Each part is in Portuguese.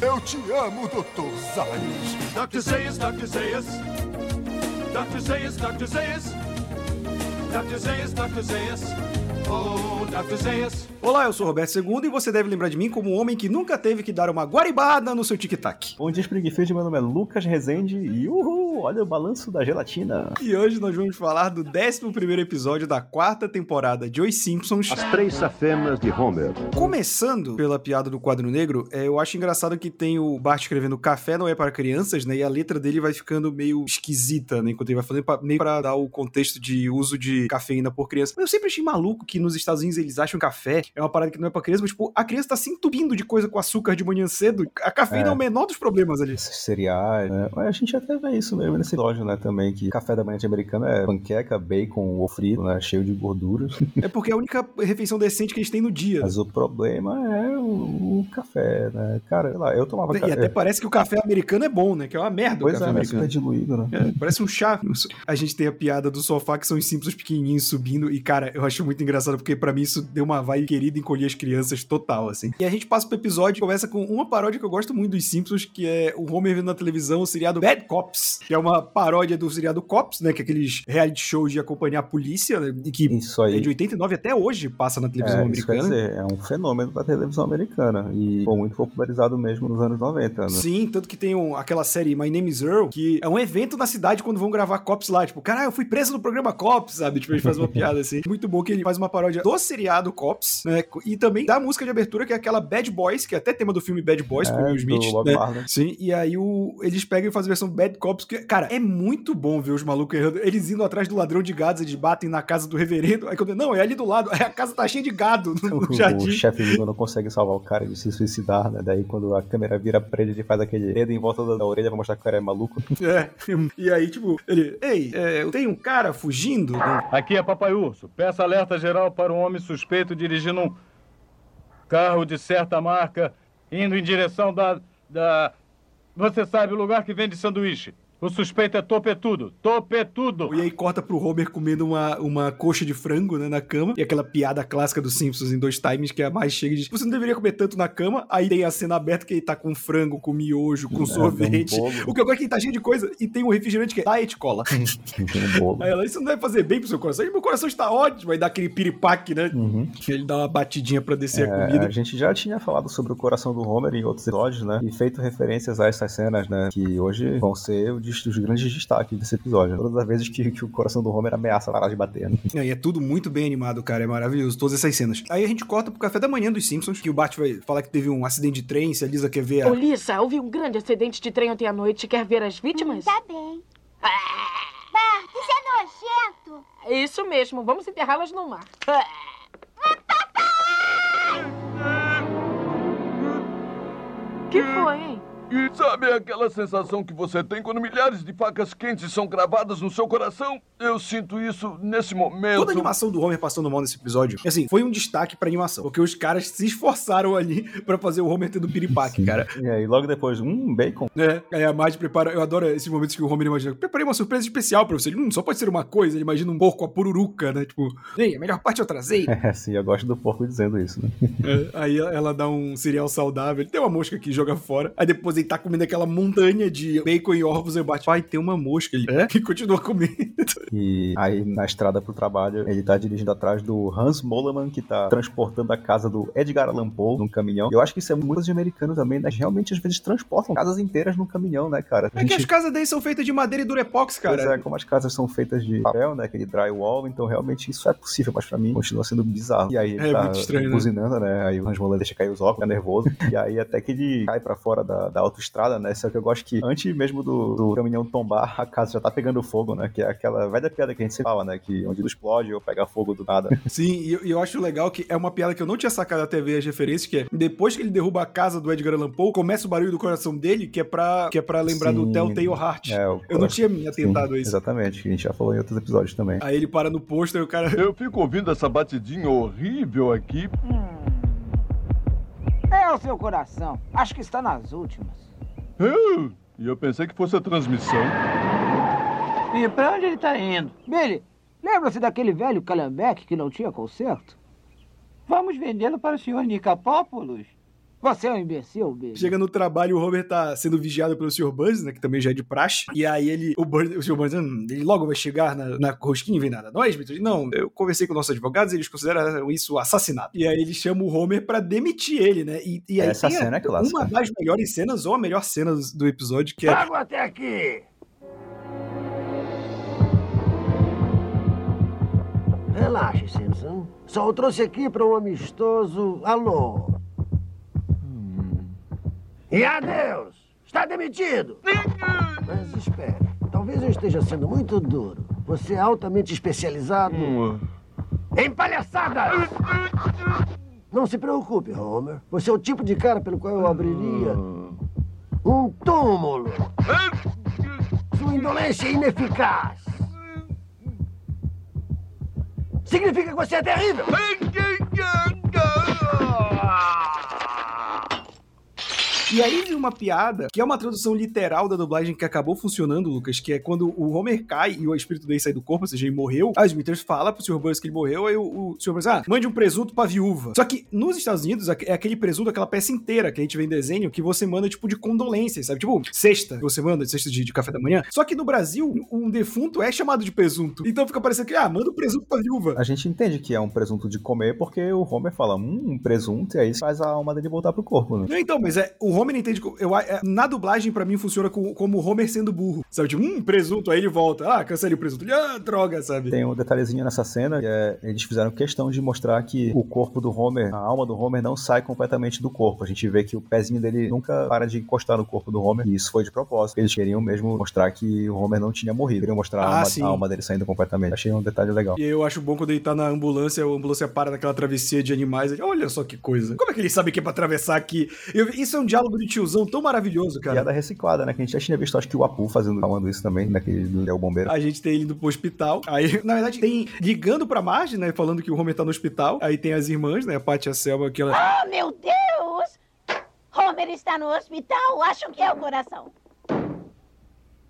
Eu te amo, Dr. Zayas. Dr. Zayas, Dr. Zayas. Dr. Zayas, Dr. Zayas. Dr. Zayas, Dr. Zayas. Oh, Dr. Zayas. Olá, eu sou Roberto II e você deve lembrar de mim como um homem que nunca teve que dar uma guaribada no seu tic-tac. Bom dia, Springfield. Meu nome é Lucas Rezende e uhul, olha o balanço da gelatina. E hoje nós vamos falar do 11 episódio da quarta temporada de Os Simpsons. As Três Safenas de Homer. Começando pela piada do quadro negro, é, eu acho engraçado que tem o Bart escrevendo Café não é para crianças, né? E a letra dele vai ficando meio esquisita, né? Enquanto ele vai falando, pra- meio pra dar o contexto de uso de cafeína por criança. Mas eu sempre achei maluco que nos Estados Unidos eles acham café é uma parada que não é pra criança, mas, tipo, a criança tá se entupindo de coisa com açúcar de manhã cedo. A cafeína é, É. o menor dos problemas ali. Cereais, né? Mas a gente até vê isso mesmo nesse relógio, né? Também que café da manhã de americano é panqueca, bacon, ovo frito, né? Cheio de gordura. É porque é a única refeição decente que eles têm no dia. Mas o problema é o, o café, né? Cara, sei lá, eu tomava E café. até parece que o café americano é bom, né? Que é uma merda Pois o café é, americano. Super diluído, né? É, parece um chá. A gente tem a piada do sofá que são os Simpsons pequenininhos subindo. E, cara, eu acho muito engraçado porque pra mim isso deu uma vibe querida encolher as crianças total, assim. E a gente passa pro episódio e começa com uma paródia que eu gosto muito dos Simpsons, que é o Homer vendo na televisão o seriado Bad Cops, que é uma paródia do seriado Cops, né? Que é aqueles reality shows de acompanhar a polícia, né, e que Isso é aí. de 89 até hoje passa na televisão É, isso quer americana. dizer, é um fenômeno da televisão americana e foi muito popularizado mesmo nos anos 90, né? Sim, tanto que tem um- aquela série My Name is Earl, que é um evento na cidade quando vão gravar Cops lá. Tipo, caralho, eu fui preso no programa Cops, sabe? Tipo, ele faz uma piada assim. Muito bom que ele faz uma paródia do seriado Cops, né? E também da música de abertura, que é aquela Bad Boys, que é até tema do filme Bad Boys com o É, Will do Smith. Né? Sim, e aí o, eles pegam e fazem a versão Bad Cops, que, cara, é muito bom ver os malucos errando. Eles indo atrás do ladrão de gados, eles batem na casa do reverendo. Aí quando, não, é ali do lado, aí a casa tá cheia de gado no, jardim. o chefe Vigo não consegue salvar o cara de se suicidar, né? Daí quando a câmera vira pra ele, ele faz aquele dedo em volta da, da orelha pra mostrar que o cara é maluco. É, e aí, tipo, ele, ei, é, tem um cara fugindo? Aqui é Papai Urso. Peça alerta geral para um homem suspeito dirigindo um carro de certa marca indo em direção da. da. Você sabe o lugar que vende sanduíche. O suspeito é topetudo. Topetudo! E aí corta pro Homer comendo uma, uma coxa de frango, né, na cama. E aquela piada clássica dos Simpsons em dois times, que é a mais chega e diz, você não deveria comer tanto na cama. Aí tem a cena aberta que ele tá com frango, com miojo, com sorvete. tem um o que eu gosto é que ele tá cheio de coisa. E tem um refrigerante que é diet cola. Um bolo. Aí ela, isso não deve fazer bem pro seu coração. E meu coração está ótimo. Aí dá aquele piripaque, né? Uhum. Que ele dá uma batidinha pra descer a É, comida. a gente já tinha falado sobre o coração do Homer em outros episódios, né? E feito referências a essas cenas, né? Que hoje vão ser o des- os grandes destaques desse episódio. Todas as vezes que, que o coração do Homer ameaça parar de bater. Né? E é tudo muito bem animado, cara. É maravilhoso. Todas essas cenas. Aí a gente corta pro café da manhã dos Simpsons, que o Bart vai falar que teve um acidente de trem, se a Lisa quer ver a. Ô, Lisa, houve um grande acidente de trem ontem à noite. Quer ver as vítimas? Tá bem. Bart, isso é nojento. Isso mesmo, vamos enterrá-las no mar. que foi, hein? E sabe aquela sensação que você tem quando milhares de facas quentes são cravadas no seu coração? Eu sinto isso nesse momento. Toda a animação do Homer passando mal nesse episódio, assim, foi um destaque pra animação. Porque os caras se esforçaram ali pra fazer o Homer tendo piripaque, cara. E aí, logo depois, um bacon. É, aí a Marge prepara. Eu adoro esses momentos que o Homer imagina. Preparei uma surpresa especial pra você. Ele, hum, só pode ser uma coisa. Ele imagina um porco, a pururuca, né? Tipo, ei, a melhor parte eu trazei. É, sim, eu gosto do porco dizendo isso, né? É, aí ela dá um cereal saudável. Ele tem uma mosca aqui, joga fora. Aí depois ele tá comendo aquela montanha de bacon e ovos. Aí bate, pai, tem uma mosca ali. É? E continua comendo. E aí, na estrada pro trabalho, ele tá dirigindo atrás do Hans Moleman, que tá transportando a casa do Edgar Allan Poe num caminhão. Eu acho que isso é muito de americano também, né? Realmente, às vezes, transportam casas inteiras num caminhão, né, cara? A É que as casas deles são feitas de madeira e durepox, cara. Pois é, como as casas são feitas de papel, né? Aquele drywall, então realmente isso é possível, mas pra mim continua sendo bizarro. E aí ele É tá muito estranho, né? buzinando, né? Aí o Hans Moleman deixa cair os óculos, fica nervoso. e aí até que ele cai pra fora da, da autoestrada, né? Só que eu gosto que antes mesmo do, do caminhão tombar, a casa já tá pegando fogo, né? Que é aquela velha piada que a gente sempre fala, né? Que onde tudo explode ou pega fogo do nada. Sim, e eu, eu acho legal que é uma piada que eu não tinha sacado até ver as referências, que é depois que ele derruba a casa do Edgar Allan Poe, começa o barulho do coração dele, que é pra, que é pra lembrar do Sim. Telltale Heart. É, o eu não tinha me atentado Sim, a isso. Exatamente, a gente já falou em outros episódios também. Aí ele para no posto e o cara. Eu fico ouvindo essa batidinha horrível aqui. É o seu coração. Acho que está nas últimas. Ah, E eu pensei que fosse a transmissão. E pra onde ele tá indo? Billy, lembra-se daquele velho calhambeque que não tinha conserto? Vamos vendê-lo para o senhor Nicapópolis? Você é um imbecil, Billy. Chega no trabalho, o Homer tá sendo vigiado pelo Sr. Burns, né? Que também já é de praxe. E aí ele, o, Burns, o Sr. Burns, hum, ele logo vai chegar na, na rosquinha e vem nada. Nós, Beatles? Não, eu conversei com nossos advogados e eles consideram isso assassinato. E aí ele chama o Homer pra demitir ele, né? E, e aí Essa tem a- cena é clássica. uma das melhores cenas, ou a melhor cena do, episódio, que é Trago até aqui! Relaxe, Simpson. Só o trouxe aqui para um amistoso alô. E adeus! Está demitido! Mas espere, talvez eu esteja sendo muito duro. Você é altamente especializado em palhaçadas! Não se preocupe, Homer. Você é o tipo de cara pelo qual eu abriria um túmulo. Sua indolência é ineficaz. Significa que você é terrível. E aí vem uma piada, que é uma tradução literal da dublagem que acabou funcionando, Lucas, que é quando o Homer cai e o espírito dele sai do corpo, ou seja, ele morreu. A Smithers fala pro Sr. Burns que ele morreu, aí o, o Sr. Burns, ah, mande um presunto pra viúva. Só que nos Estados Unidos é aquele presunto, aquela peça inteira que a gente vê em desenho, que você manda tipo de condolências, sabe? Tipo, sexta, que você manda, cesta de, de café da manhã. Só que no Brasil, um defunto é chamado de presunto. Então fica parecendo que, ah, manda um presunto pra viúva. A gente entende que é um presunto de comer porque o Homer fala, hum, um presunto, e aí faz a alma dele voltar pro corpo, né? Não, então, mas é, o Homer entende. co- Eu, é, na dublagem, pra mim, funciona com- como o Homer sendo burro. Sabe? Tipo, hum, presunto. Aí ele volta. Ah, cancelei o presunto. Ele, ah, droga, sabe? Tem um detalhezinho nessa cena que é, eles fizeram questão de mostrar que o corpo do Homer, a alma do Homer não sai completamente do corpo. A gente vê que o pezinho dele nunca para de encostar no corpo do Homer, e isso foi de propósito. Eles queriam mesmo mostrar que o Homer não tinha morrido, queriam mostrar a, Ah, alma, sim. a alma dele saindo completamente. Achei um detalhe legal. E eu acho bom quando ele tá na ambulância, a ambulância para naquela travessia de animais. Ele, Olha só que coisa. Como é que ele sabe que é pra atravessar aqui? Eu- isso é um diálogo de tiozão tão maravilhoso, cara. Piada reciclada, né? Que a gente já tinha visto, acho que o Apu fazendo, falando isso também, naquele do Léo Bombeiro. A gente tem ele indo pro hospital. Aí, na verdade, tem ligando pra Marge, né? Falando que o Homer tá no hospital. Aí tem as irmãs, né? A Paty e a Selma, que ela. Oh, meu Deus! Homer está no hospital. Acham que é o coração.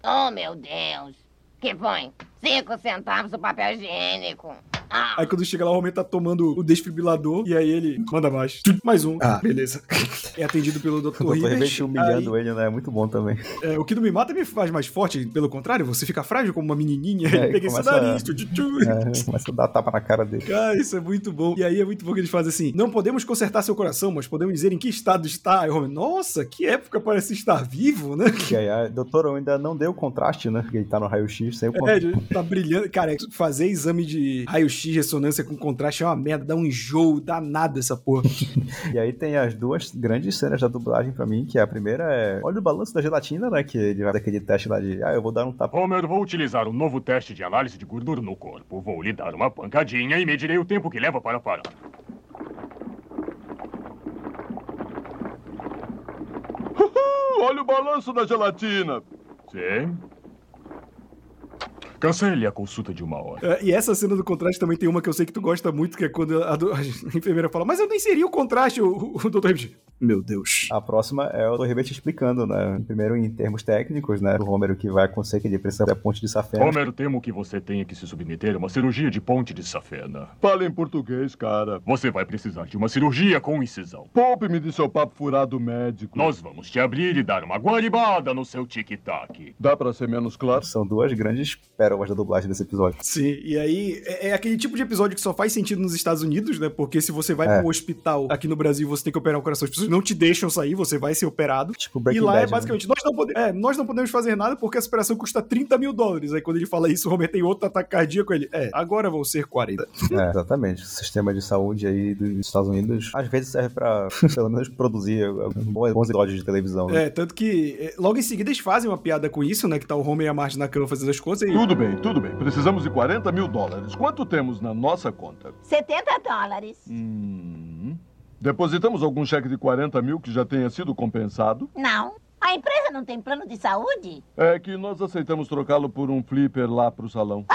Oh, meu Deus. Que foi? Cinco centavos o papel higiênico. Ah, Aí quando chega lá, o Homer tá tomando o desfibrilador. E aí ele manda mais. Mais um. Ah, beleza. É atendido pelo Dr. O. Rivers humilhando ele, né? É muito bom também. É, o que não me mata me faz mais forte, pelo contrário, você fica frágil como uma menininha. É, Ele pega esse nariz. tchu, tchu, tchu. É, começa a dar tapa na cara dele. Cara, isso é muito bom. E aí é muito bom que eles fazem assim: não podemos consertar seu coração, mas podemos dizer em que estado está. Aí o Homer, nossa, que época parece estar vivo, né? E aí a doutora ainda não deu contraste, né? Porque ele tá no raio-x sem o É, contraste. tá brilhando. Cara, fazer exame de raio-x, ressonância com contraste é uma merda, dá um enjoo danado essa porra. E aí tem as duas grandes cenas da dublagem pra mim, que a primeira é. Olha o balanço da gelatina, né? Que ele vai daquele teste lá de. Ah, eu vou dar um tapa. Homer, vou utilizar um novo teste de análise de gordura no corpo. Vou lhe dar uma pancadinha e medirei o tempo que leva para parar. Olha o balanço da gelatina. Sim. Cancele a consulta de uma hora. É, e essa cena do contraste também tem uma que eu sei que tu gosta muito, que é quando a, do- a enfermeira fala, mas eu nem seria o contraste, o, o Dr. Hibbs. Meu Deus. A próxima é o Dr. Rivet explicando, né? Primeiro em termos técnicos, né? O Homer o que vai acontecer que ele precisa da ponte de safena. Homer, temo que você tenha que se submeter a uma cirurgia de ponte de safena. Fala em português, cara. Você vai precisar de uma cirurgia com incisão. Poupe-me de seu papo furado médico. Nós vamos te abrir e dar uma guaribada no seu tic-tac. Dá pra ser menos claro? São duas grandes pérolas da dublagem desse episódio. Sim, e aí é, é aquele tipo de episódio que só faz sentido nos Estados Unidos, né? Porque se você vai É. pro hospital aqui no Brasil, você tem que operar o coração, as pessoas não te deixam sair, você vai ser operado. Tipo E lá é Bad, né? basicamente, nós, não pode- é, nós não podemos fazer nada porque essa operação custa 30 mil dólares. Aí quando ele fala isso, o Homer tem outro ataque cardíaco, ele, é, agora vão ser 40. É, exatamente. O sistema de saúde aí dos Estados Unidos às vezes serve pra, pelo menos, produzir bons bons episódios de televisão. né? É, tanto que é, logo em seguida eles fazem uma piada com isso, né? Que tá o Homer e a Marge na cama fazendo as coisas e... Tudo bem, tudo bem. Precisamos de 40 mil dólares. Quanto temos na nossa conta? 70 dólares. Hum. Depositamos algum cheque de 40 mil que já tenha sido compensado? Não. A empresa não tem plano de saúde? É que nós aceitamos trocá-lo por um flipper lá pro salão.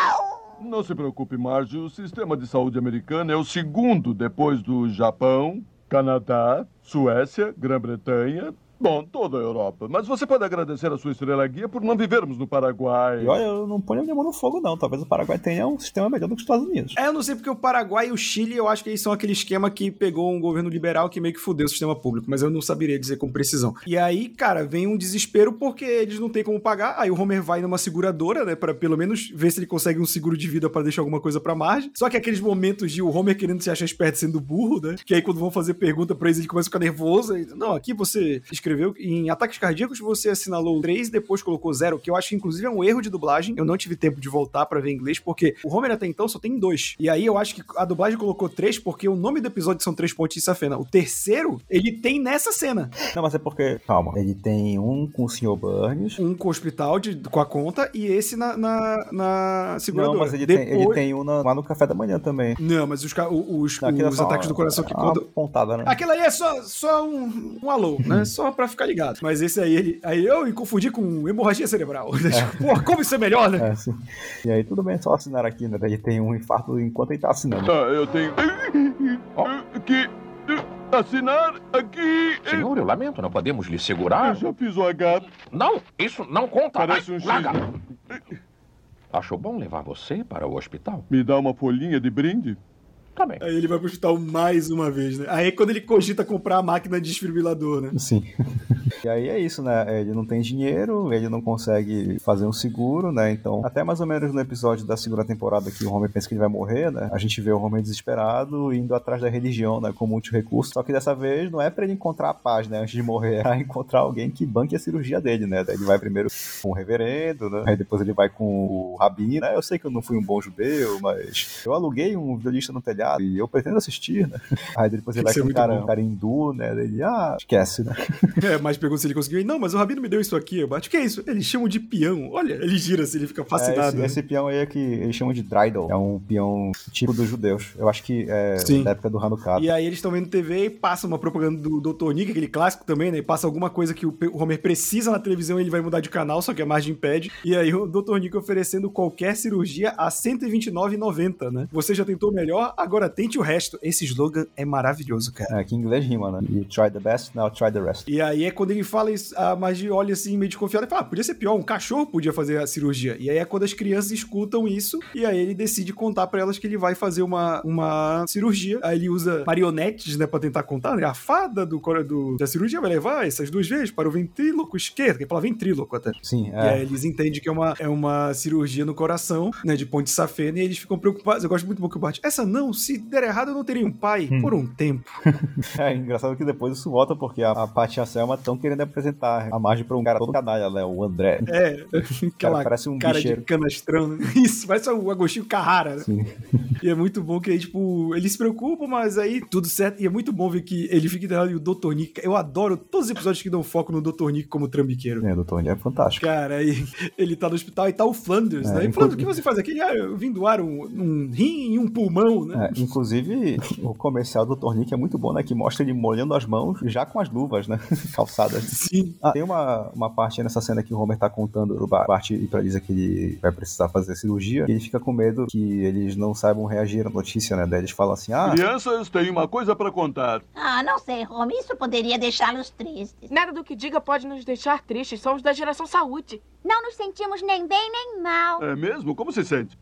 Não se preocupe, Marge. O sistema de saúde americano é o segundo depois do Japão, Canadá, Suécia, Grã-Bretanha, Bom, toda a Europa. Mas você pode agradecer a sua estrela guia por não vivermos no Paraguai. E olha, eu não ponho minha mão no fogo, não. Talvez o Paraguai tenha um sistema melhor do que os Estados Unidos. É, eu não sei porque o Paraguai e o Chile, eu acho que eles são aquele esquema que pegou um governo liberal que meio que fudeu o sistema público, mas eu não saberia dizer com precisão. E aí, cara, vem um desespero porque eles não têm como pagar. Aí o Homer vai numa seguradora, né, para pelo menos ver se ele consegue um seguro de vida para deixar alguma coisa pra margem. Só que aqueles momentos de o Homer querendo se achar esperto sendo burro, né? Que aí quando vão fazer pergunta pra eles, ele começa a ficar nervoso. E, não, aqui você escreveu em ataques cardíacos você assinalou 3 depois colocou 0, que eu acho que inclusive é um erro de dublagem. Eu não tive tempo de voltar para ver em inglês, porque o Homer até então só tem dois. E aí eu acho que a dublagem colocou 3 porque o nome do episódio são Três Pontes de Safena. O terceiro, ele tem nessa cena. Não, mas é porque, calma, ele tem um com o Sr. Burns. Um com o hospital de, com a conta e esse na, na, na seguradora. Não, mas ele, Depois... tem, ele tem um na- lá no café da manhã também. Não, mas os, os, Não, é os só ataques do coração que pontada, né? Aquilo aí é só, só um, um alô, né? Só pra ficar ligado. Mas esse aí, ele, aí eu me confundi com hemorragia cerebral. Pô, como isso é melhor, né? É, sim. E aí tudo bem, é só assinar aqui, né? Ele tem um infarto enquanto ele tá assinando. Ah, eu tenho que assinar aqui. Senhor, eu lamento, não podemos lhe segurar. Eu já fiz o H. Não, isso não conta. Parece Ai, um X. larga. Achou bom levar você para o hospital? Me dá uma folhinha de brinde? Tá bem. Aí ele vai pro hospital mais uma vez, né? Aí é quando ele cogita comprar a máquina de desfibrilador, né? Sim. e aí é isso, né? Ele não tem dinheiro, ele não consegue fazer um seguro, né? Então, até mais ou menos no episódio da segunda temporada que o Homer pensa que ele vai morrer, né? A gente vê o Homer desesperado indo atrás da religião, né? Com último recurso. Só que dessa vez não é pra ele encontrar a paz, né? Antes de morrer, é pra encontrar alguém que banque a cirurgia dele, né? Daí ele vai primeiro com o reverendo, né? Aí depois ele vai com o rabino, né? Eu sei que eu não fui um bom judeu, mas eu aluguei um violista no telhado e eu pretendo assistir, né? Aí depois ele vai é com um cara, um cara hindu, né? Ele, ah, esquece, né? É, mas pergunta se ele conseguiu. Não, mas o Rabino me deu isso aqui. Eu bate, o que é isso? Eles chamam de peão. Olha, ele gira assim, ele fica É, fascinado. esse, né? esse peão aí é que eles chamam de dreidel. É um peão tipo dos judeus. Eu acho que é Sim. da época do Hanukkah. E aí eles estão vendo TV e passa uma propaganda do Dr. Nick, aquele clássico também, né? E passa alguma coisa que o Homer precisa na televisão e ele vai mudar de canal, só que a margem impede. E aí o Dr. Nick oferecendo qualquer cirurgia a R$ 129,90, né? Você já tentou melhor, agora tente o resto. Esse slogan é maravilhoso, cara. É, que em inglês rima, né? You try the best, now try the rest. E aí é quando ele fala isso, a Magi olha assim, meio desconfiada e fala: ah, podia ser pior, um cachorro podia fazer a cirurgia. E aí é quando as crianças escutam isso, e aí ele decide contar pra elas que ele vai fazer uma, uma cirurgia. Aí ele usa marionetes, né, pra tentar contar. né? A fada do, do- da cirurgia vai levar essas duas vezes para o ventríloco esquerdo, que ele fala ventríloco até. Sim, E aí é. eles entendem que é uma, é uma cirurgia no coração, né, de ponte safena, e eles ficam preocupados. Eu gosto muito do Bart. Essa não, se der errado eu não teria um pai Hum. por um tempo. É engraçado que depois isso volta porque a, a Paty e a Selma estão querendo apresentar a margem pra um cara todo canalha, né? O André. É, aquela Cara, parece um cara bicheiro. de canastrão. né? Isso, parece o Agostinho Carrara, né? Sim. E é muito bom que aí, tipo, eles se preocupam, mas aí tudo certo. E é muito bom ver que ele fica internado e o Dr. Nick. Eu adoro todos os episódios que dão foco no Dr. Nick como trambiqueiro. É, doutor, ele é fantástico. Cara, aí ele tá no hospital e tá o Flanders, É, né? E Flanders, o que você faz aqui? Ah, eu vim doar um, um rim e um pulmão, né? Inclusive, o comercial do Tornique é muito bom, né? Que mostra ele molhando as mãos já com as luvas, né? Calçadas. Sim. Ah, tem uma, uma parte nessa cena que o Homer tá contando o Ba- Bart e pra Lisa que ele vai precisar fazer cirurgia. E ele fica com medo que eles não saibam reagir à notícia, né? Daí eles falam assim: ah, Crianças, tenho uma coisa pra contar. Ah, não sei, Homer. Isso poderia deixá-los tristes. Nada do que diga pode nos deixar tristes. Somos da geração saúde. Não nos sentimos nem bem nem mal. É mesmo? Como se sente?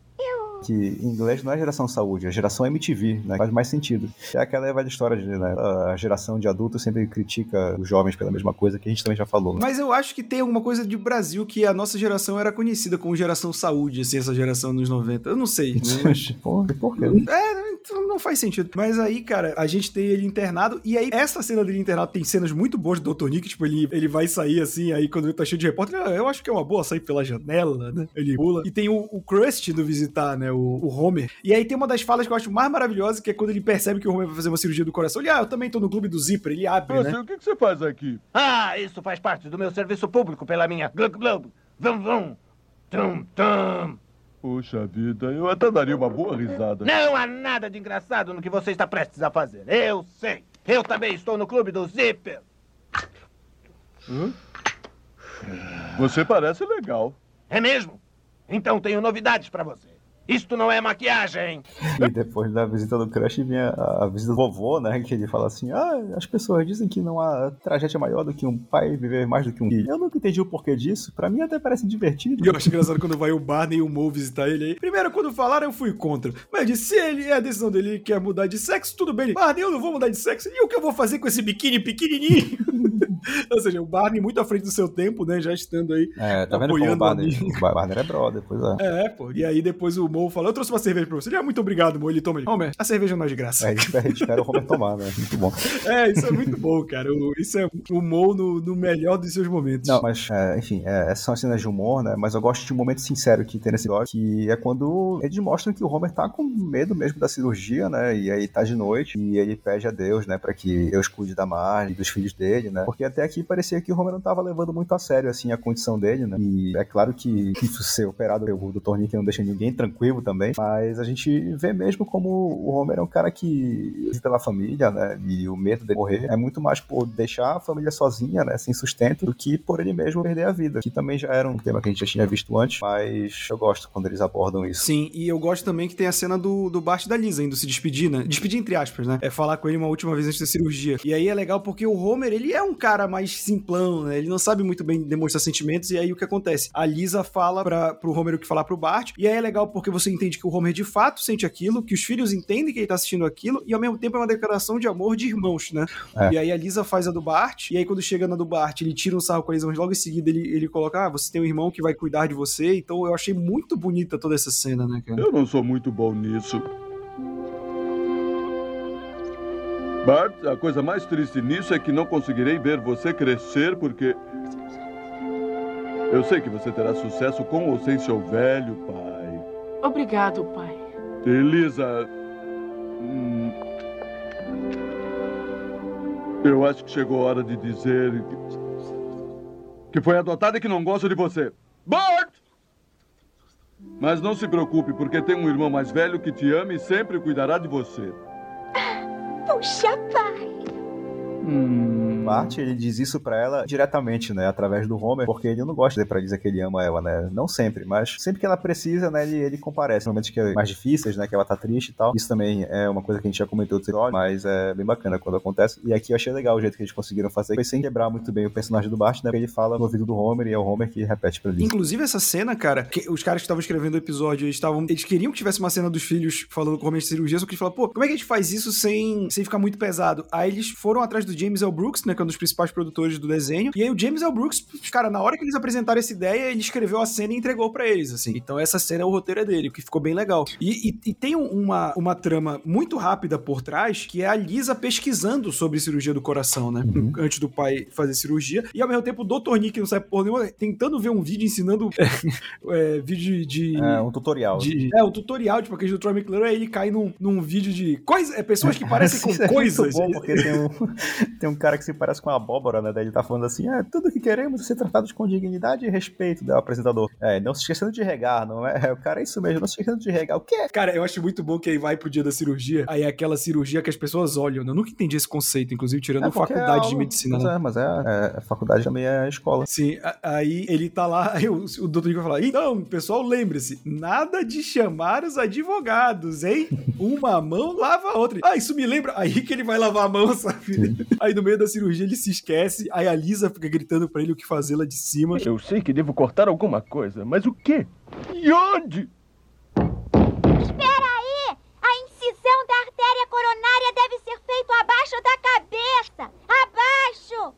Que em inglês não é geração saúde, é geração MTV, né? Faz mais sentido. É aquela velha história de, né? A geração de adultos sempre critica os jovens pela mesma coisa que a gente também já falou. Né? Mas eu acho que tem alguma coisa de Brasil que a nossa geração era conhecida como geração saúde, assim, essa geração nos 90. Eu não sei. né? Mas... por, por quê? É, então não faz sentido. Mas aí, cara, a gente tem ele internado, e aí essa cena dele internado tem cenas muito boas do Dr. Nick, tipo, ele, ele vai sair assim, aí quando ele tá cheio de repórter, "Ah, eu acho que é uma boa sair pela janela, né? Ele pula. E tem o, o Krusty do visitar, né? O, o Homer. E aí tem uma das falas que eu acho mais maravilhosa, que é quando ele percebe que o Homer vai fazer uma cirurgia do coração. Ele, ah, eu também tô no clube do Zipper. Ele abre, Ah, né? sei, o que, que você faz aqui? Ah, isso faz parte do meu serviço público pela minha Glug Glug. Vum, vum. Tum, tum. Puxa vida, eu até daria uma boa risada. Não há nada de engraçado no que você está prestes a fazer. Eu sei. Eu também estou no clube do Zipper. Hã? Você parece legal. É mesmo? Então tenho novidades para você. Isto não é maquiagem! E depois da visita do crush vinha a visita do vovô, né? Que ele fala assim: Ah, as pessoas dizem que não há tragédia maior do que um pai viver mais do que um filho. Eu nunca entendi o porquê disso. Pra mim até parece divertido. E eu acho engraçado quando vai o Barney e o Mo visitar ele aí. Primeiro, quando falaram, eu fui contra. Mas disse, se ele é a decisão dele ele quer mudar de sexo, tudo bem. Barney, eu não vou mudar de sexo. E o que eu vou fazer com esse biquíni pequenininho? Ou seja, o Barney muito à frente do seu tempo, né? Já estando aí. É, tá vendo como o Barney, o Barney é brother, pois é. É, pô. E aí depois o Mo falou: Eu trouxe uma cerveja pra você. Ele, ah, muito obrigado, Mo. Ele toma ele. Homer, a cerveja não é de graça. Gente espera- espera o Homer tomar, né? Muito bom. É, isso é muito bom, cara. O- Isso é o Mo no, no melhor dos seus momentos. Não, mas, é, enfim, é, essas são as cenas de humor, né? Mas eu gosto de um momento sincero que tem nesse episódio, que é quando eles mostram que o Homer tá com medo mesmo da cirurgia, né? E aí tá de noite e ele pede a Deus, né? Pra que Deus cuide da Marge e dos filhos dele, né? Porque até aqui parecia que o Homer não tava levando muito a sério, assim, a condição dele, né? E é claro que isso ser operado Dr. Nick não deixa ninguém tranquilo também, mas a gente vê mesmo como o Homer é um cara que pela família, né? E o medo de morrer é muito mais por deixar a família sozinha, né? Sem sustento, do que por ele mesmo perder a vida. Que também já era um tema que a gente já tinha visto antes, mas eu gosto quando eles abordam isso. Sim, e eu gosto também que tem a cena do, do Bart da Lisa indo se despedir, né? Despedir entre aspas, né? É falar com ele uma última vez antes da cirurgia. E aí é legal porque o Homer, ele é um cara mais simplão, né? Ele não sabe muito bem demonstrar sentimentos. E aí o que acontece? A Lisa fala pra, pro Homer o que falar pro Bart. E aí é legal porque você entende que o Homer de fato sente aquilo, que os filhos entendem que ele tá assistindo aquilo. E ao mesmo tempo é uma declaração de amor de irmãos, né? É. E aí a Lisa faz a do Bart. E aí quando chega na do Bart, ele tira um sarro com a Lisa, mas logo em seguida ele, ele coloca: Ah, você tem um irmão que vai cuidar de você. Então eu achei muito bonita toda essa cena, né, cara? Eu não sou muito bom nisso. Bart, a coisa mais triste nisso é que não conseguirei ver você crescer porque. Eu sei que você terá sucesso com ou sem seu velho pai. Obrigado, pai. Elisa. hum, Eu acho que chegou a hora de dizer. que- que foi adotada e que não gosta de você. Bart! Mas não se preocupe, porque tem um irmão mais velho que te ama e sempre cuidará de você. Puxa, pai. Bart, ele diz isso pra ela diretamente, né, através do Homer, porque ele não gosta de pra dizer que ele ama ela, né, não sempre, mas sempre que ela precisa, né, ele, ele comparece, momentos que é mais difíceis, né, que ela tá triste e tal, isso também é uma coisa que a gente já comentou no episódio, mas é bem bacana quando acontece, e aqui eu achei legal o jeito que eles conseguiram fazer, foi sem quebrar muito bem o personagem do Bart, né, porque ele fala no ouvido do Homer e é o Homer que repete pra ele. Inclusive, essa cena, cara, que os caras que estavam escrevendo o episódio, eles estavam. Eles queriam que tivesse uma cena dos filhos falando com o Homer de cirurgia, só que eles falaram, pô, como é que a gente faz isso sem, sem ficar muito pesado? Aí eles foram atrás do James L. Brooks, né, que é um dos principais produtores do desenho. E aí o James L. Brooks, cara, na hora que eles apresentaram essa ideia, ele escreveu a cena e entregou pra eles, assim. Então essa cena é o roteiro é dele, o que ficou bem legal. E, e- e tem um- uma, uma trama muito rápida por trás, que é a Lisa pesquisando sobre cirurgia do coração, né? Antes do pai fazer cirurgia. E ao mesmo tempo o Dr. Nick, não sabe porra nenhuma, tentando ver um vídeo ensinando é, vídeo de. É, um tutorial. de- é, o tutorial, tipo, aquele do Troy McClure, aí ele cai num, num vídeo de coisa, é, pessoas que parecem com é coisas. Muito bom, porque tem um, tem um cara que se parece com uma abóbora, né? Daí ele tá falando assim: é, tudo que queremos é ser tratados com dignidade e respeito, né, o apresentador. É, não se esquecendo de regar, não é? O cara é isso mesmo, não se esquecendo de regar. O quê? Cara, eu acho muito bom que aí vai pro dia da cirurgia, aí é aquela cirurgia que as pessoas olham. né? Eu nunca entendi esse conceito, inclusive tirando É, faculdade é de aula- medicina, Mas né? é, mas é, é, a faculdade também é escola. Sim, a- aí ele tá lá, aí o, o doutor vai falar: então, pessoal, lembre-se, nada de chamar os advogados, hein? Uma mão lava a outra. Ah, isso me lembra. Aí que ele vai lavar a mão, sabe? Aí no meio da cirurgia ele se esquece, aí a Lisa fica gritando pra ele o que fazer lá de cima. Eu sei que devo cortar alguma coisa, mas o quê? E onde? Espera aí! A incisão da artéria coronária deve ser feita abaixo da cabeça! Abaixo!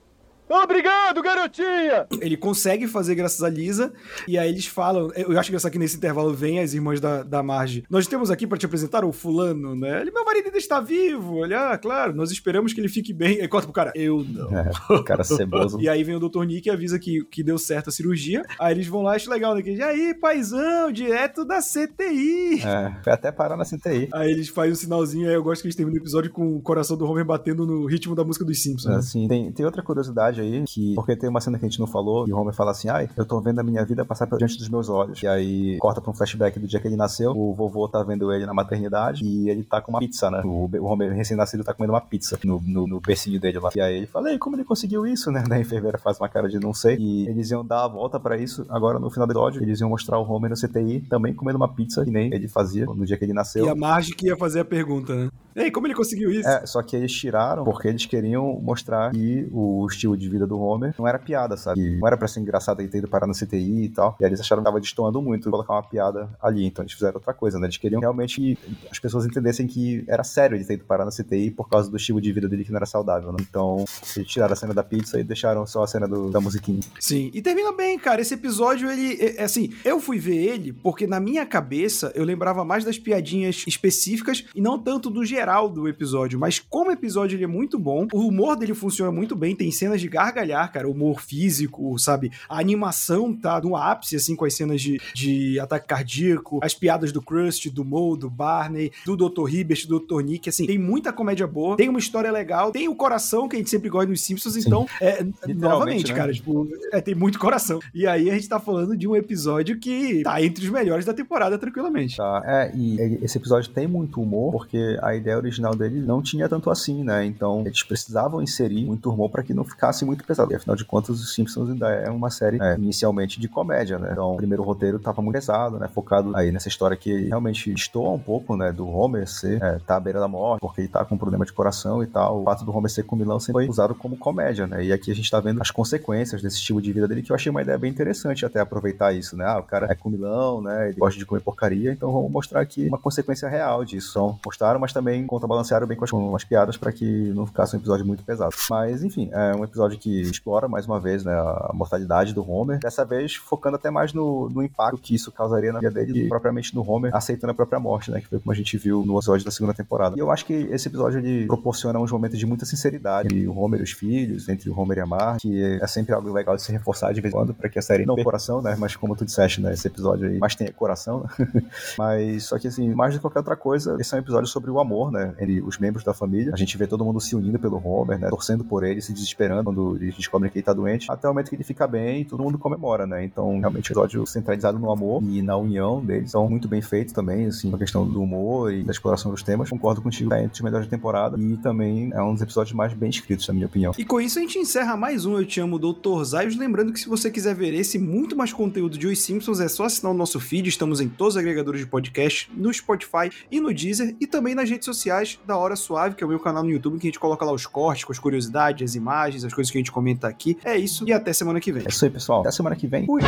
Obrigado, garotinha! Ele consegue fazer graças a Lisa, e aí eles falam. Eu acho engraçado que nesse intervalo vem as irmãs da, da Marge. Nós temos aqui pra te apresentar o fulano, né? Ele, meu marido ainda está vivo. Olha, ah, claro, nós esperamos que ele fique bem. Aí corta pro cara, eu não. É, cara ceboso. E aí vem o Dr. Nick e avisa que, que deu certo a cirurgia. Aí eles vão lá, acho legal, né? Que, e aí, paizão, direto da CTI. É, foi até parar na CTI. Aí eles fazem um sinalzinho, aí eu gosto que eles terminam o episódio com o coração do Homer batendo no ritmo da música dos Simpsons. né? Assim, tem, tem outra curiosidade episódio aí, que porque tem uma cena que a gente não falou, e o Homer fala assim: ai, eu tô vendo a minha vida passar por diante dos meus olhos. E aí corta pra um flashback do dia que ele nasceu, o vovô tá vendo ele na maternidade e ele tá com uma pizza, né? O, o Homer recém-nascido tá comendo uma pizza no, no, no bercinho dele lá. E aí ele fala: ei, como ele conseguiu isso, né? Da enfermeira faz uma cara de não sei. E eles iam dar a volta pra isso. Agora no final do episódio, eles iam mostrar o Homer no CTI também comendo uma pizza, que nem ele fazia no dia que ele nasceu. E a Marge que ia fazer a pergunta, né? Ei, como ele conseguiu isso? É, só que eles tiraram porque eles queriam mostrar que o estilo de vida do Homer não era piada, sabe? Que não era pra ser engraçado ele ter ido parar no CTI e tal. E aí eles acharam que tava destoando muito colocar uma piada ali. Então eles fizeram outra coisa, né? Eles queriam realmente que as pessoas entendessem que era sério ele ter ido parar no CTI por causa do estilo de vida dele que não era saudável, né? Então eles tiraram a cena da pizza e deixaram só a cena do, da musiquinha. Sim, e termina bem, cara. Esse episódio, ele. É, assim, eu fui ver ele porque na minha cabeça eu lembrava mais das piadinhas específicas e não tanto do geral do episódio. Mas como o episódio ele é muito bom, o humor dele funciona muito bem, tem cenas de gargalhar, cara, humor físico, sabe? A animação tá no ápice, assim, com as cenas de, de ataque cardíaco, as piadas do Krusty, do Moe, do Barney, do Dr. Hibbert, do Dr. Nick, assim, tem muita comédia boa, tem uma história legal, tem o coração que a gente sempre gosta nos Simpsons, então, é, novamente, né? cara, tipo, é, tem muito coração. E aí a gente tá falando de um episódio que tá entre os melhores da temporada, tranquilamente. Tá, é, e esse episódio tem muito humor, porque a ideia original dele não tinha tanto assim, né? Então, eles precisavam inserir muito humor para que não ficasse muito pesado. E afinal de contas, os Simpsons ainda é uma série é, inicialmente de comédia, né? Então, o primeiro roteiro tava muito pesado, né? Focado aí nessa história que realmente estoura um pouco, né? Do Homer ser, é, tá à beira da morte, porque ele tá com um problema de coração e tal. O fato do Homer ser comilão sempre foi usado como comédia, né? E aqui a gente tá vendo as consequências desse estilo de vida dele, que eu achei uma ideia bem interessante até aproveitar isso, né? Ah, o cara é comilão, né? Ele gosta de comer porcaria, então vamos mostrar aqui uma consequência real disso. Então, mostraram, mas também contrabalancearam bem com as, com as piadas para que não ficasse um episódio muito pesado. Mas, enfim, é um episódio que explora mais uma vez, né? A mortalidade do Homer. Dessa vez focando até mais no, no impacto que isso causaria na vida dele, e propriamente no Homer aceitando a própria morte, né? Que foi como a gente viu no episódio da segunda temporada. E eu acho que esse episódio ele proporciona uns momentos de muita sinceridade entre o Homer e os filhos, entre o Homer e a Marge, que é sempre algo legal de se reforçar de vez em quando, para que a série não tenha coração, né? Mas como tu disseste, né? Esse episódio aí mais tem coração? Mas só que assim, mais do que qualquer outra coisa, esse é um episódio sobre o amor, né? Entre os membros da família. A gente vê todo mundo se unindo pelo Homer, né? Torcendo por ele, se desesperando quando eles descobrem que ele tá doente, até o momento que ele fica bem e todo mundo comemora, né? Então, realmente, o episódio centralizado no amor e na união deles são muito bem feitos também, assim, a questão do humor e da exploração dos temas. Concordo contigo, é entre os melhores da temporada e também é um dos episódios mais bem escritos, na minha opinião. E com isso a gente encerra mais um Eu Te Amo, Dr. Zaios. Lembrando que se você quiser ver esse muito mais conteúdo de Os Simpsons, é só assinar o nosso feed. Estamos em todos os agregadores de podcast, no Spotify e no Deezer, e também nas redes sociais da Hora Suave, que é o meu canal no YouTube, que a gente coloca lá os cortes, com as curiosidades, as imagens, as coisas que a gente comenta aqui. É isso, e até semana que vem. É isso aí, pessoal. Até semana que vem. Fui!